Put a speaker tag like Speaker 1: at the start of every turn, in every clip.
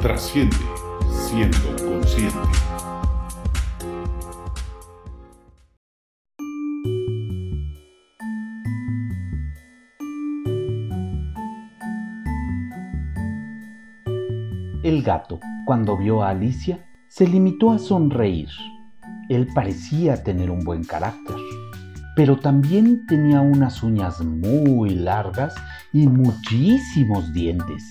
Speaker 1: trasciende siendo consciente.
Speaker 2: El gato, cuando vio a Alicia, se limitó a sonreír. Él parecía tener un buen carácter, pero también tenía unas uñas muy largas y muchísimos dientes,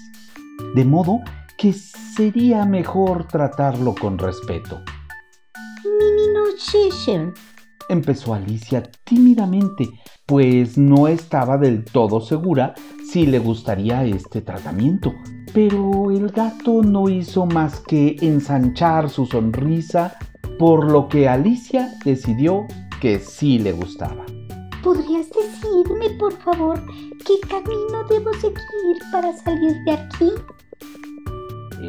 Speaker 2: de modo que sería mejor tratarlo con respeto.
Speaker 3: Mini
Speaker 2: empezó Alicia tímidamente, pues no estaba del todo segura si le gustaría este tratamiento pero el gato no hizo más que ensanchar su sonrisa, por lo que Alicia decidió que sí le gustaba.
Speaker 3: ¿Podrías decirme, por favor, qué camino debo seguir para salir de aquí?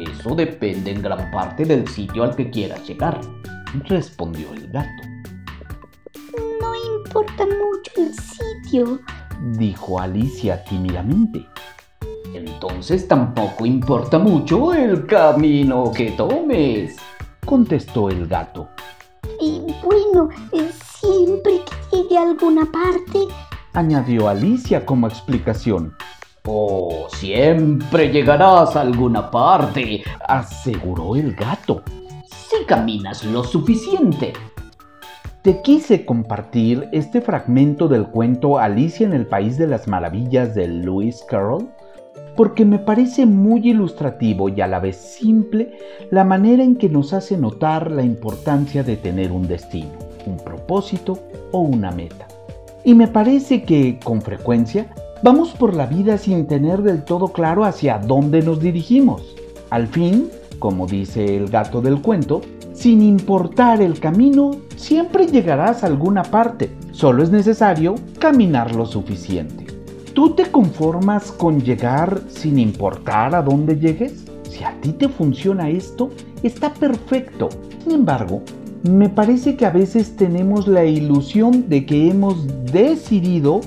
Speaker 4: Eso depende en gran parte del sitio al que quieras llegar, respondió el gato.
Speaker 3: No importa mucho el sitio,
Speaker 2: dijo Alicia tímidamente
Speaker 4: entonces tampoco importa mucho el camino que tomes, contestó el gato.
Speaker 3: Y bueno, eh, siempre que llegue a alguna parte,
Speaker 2: añadió Alicia como explicación.
Speaker 4: Siempre llegarás a alguna parte,
Speaker 2: aseguró el gato.
Speaker 4: Si caminas lo suficiente.
Speaker 2: Te quise compartir este fragmento del cuento Alicia en el País de las Maravillas de Lewis Carroll porque me parece muy ilustrativo y a la vez simple la manera en que nos hace notar la importancia de tener un destino, un propósito o una meta. Y me parece que, con frecuencia, vamos por la vida sin tener del todo claro hacia dónde nos dirigimos. Al fin, como dice el gato del cuento, sin importar el camino, siempre llegarás a alguna parte. Solo es necesario caminar lo suficiente. ¿Tú te conformas con llegar sin importar a dónde llegues? Si a ti te funciona esto, está perfecto. Sin embargo, me parece que a veces tenemos la ilusión de que hemos decidido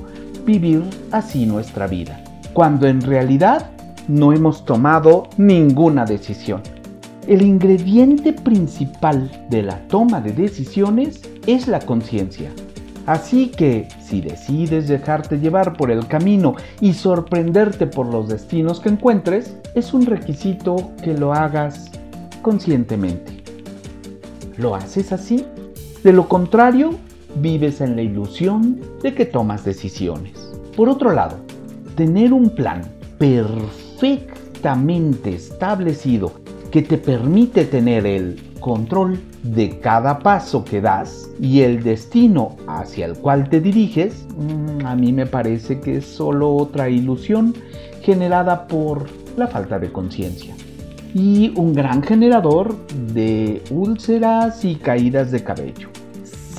Speaker 2: vivir así nuestra vida, cuando en realidad no hemos tomado ninguna decisión. El ingrediente principal de la toma de decisiones es la conciencia. Así que si decides dejarte llevar por el camino y sorprenderte por los destinos que encuentres, es un requisito que lo hagas conscientemente. ¿Lo haces así? De lo contrario, vives en la ilusión de que tomas decisiones. Por otro lado, tener un plan perfectamente establecido que te permite tener el control de cada paso que das y el destino hacia el cual te diriges, mm, a mí me parece que es solo otra ilusión generada por la falta de conciencia. Y un gran generador de úlceras y caídas de cabello.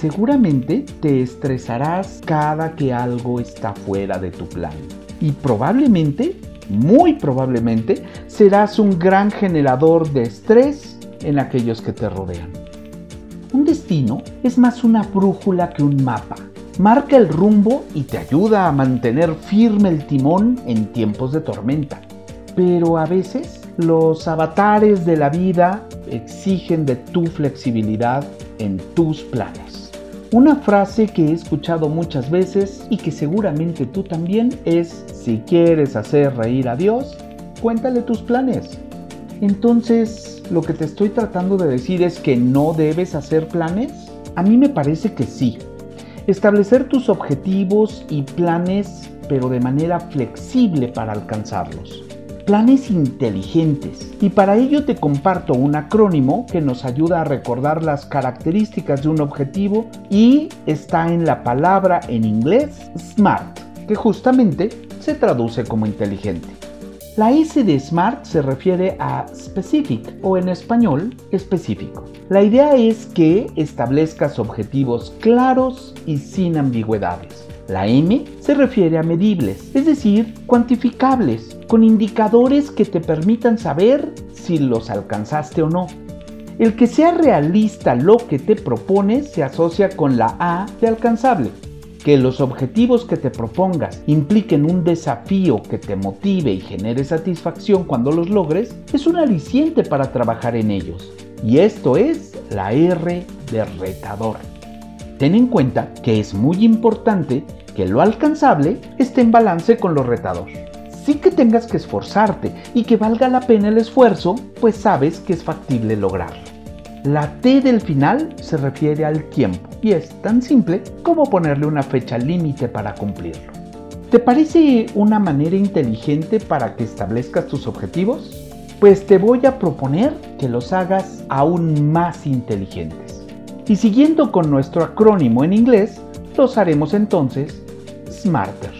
Speaker 2: Seguramente te estresarás cada que algo está fuera de tu plan. Y probablemente, muy probablemente, serás un gran generador de estrés en aquellos que te rodean. Un destino es más una brújula que un mapa. Marca el rumbo y te ayuda a mantener firme el timón en tiempos de tormenta. Pero a veces los avatares de la vida exigen de tu flexibilidad en tus planes. Una frase que he escuchado muchas veces y que seguramente tú también es, si quieres hacer reír a Dios, cuéntale tus planes. Entonces, lo que te estoy tratando de decir es que no debes hacer planes? A mí me parece que sí. Establecer tus objetivos y planes, pero de manera flexible para alcanzarlos. Planes inteligentes. Y para ello te comparto un acrónimo que nos ayuda a recordar las características de un objetivo y está en la palabra en inglés SMART, que justamente se traduce como inteligente. La S de SMART se refiere a specific o en español específico. La idea es que establezcas objetivos claros y sin ambigüedades. La M se refiere a medibles, es decir, cuantificables, con indicadores que te permitan saber si los alcanzaste o no. El que sea realista lo que te propones se asocia con la A de alcanzable. que los objetivos que te propongas impliquen un desafío que te motive y genere satisfacción cuando los logres, es un aliciente para trabajar en ellos. Y esto es la R de retador. Ten en cuenta que es muy importante que lo alcanzable esté en balance con lo retador. Sí que tengas que esforzarte y que valga la pena el esfuerzo, pues sabes que es factible lograrlo. La T del final se refiere al tiempo y es tan simple como ponerle una fecha límite para cumplirlo. ¿Te parece una manera inteligente para que establezcas tus objetivos? Pues te voy a proponer que los hagas aún más inteligentes. Y siguiendo con nuestro acrónimo en inglés, los haremos entonces Smarter.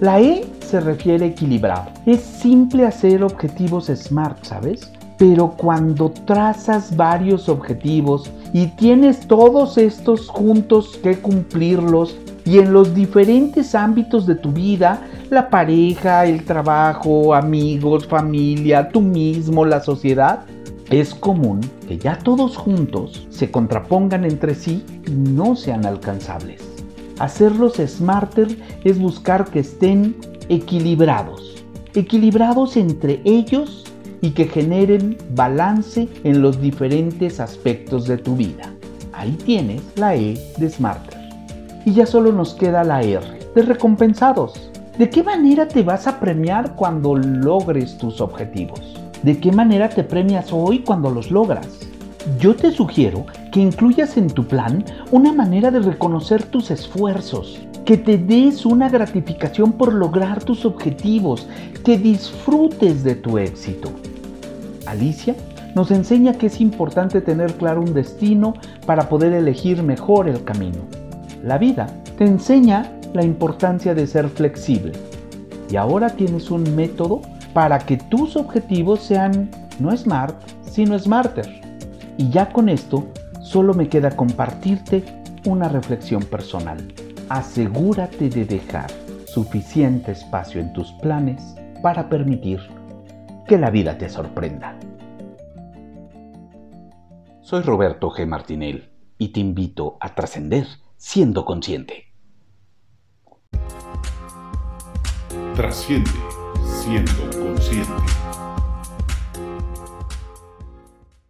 Speaker 2: La E se refiere a equilibrado. Es simple hacer objetivos SMART, ¿sabes? Pero cuando trazas varios objetivos y tienes todos estos juntos que cumplirlos y en los diferentes ámbitos de tu vida, la pareja, el trabajo, amigos, familia, tú mismo, la sociedad, es común que ya todos juntos se contrapongan entre sí y no sean alcanzables. Hacerlos smarter es buscar que estén equilibrados, equilibrados entre ellos y que generen balance en los diferentes aspectos de tu vida. Ahí tienes la E de Smarter. Y ya solo nos queda la R de recompensados. ¿De qué manera te vas a premiar cuando logres tus objetivos? ¿De qué manera te premias hoy cuando los logras? Yo te sugiero que incluyas en tu plan una manera de reconocer tus esfuerzos, que te des una gratificación por lograr tus objetivos, que disfrutes de tu éxito. Alicia nos enseña que es importante tener claro un destino para poder elegir mejor el camino. La vida te enseña la importancia de ser flexible y ahora tienes un método para que tus objetivos sean no smart, sino smarter. Y ya con esto solo me queda compartirte una reflexión personal asegúrate de dejar suficiente espacio en tus planes para permitir que la vida te sorprenda. Soy Roberto G. Martinel y te invito a trascender siendo consciente.
Speaker 1: Trasciende siendo consciente.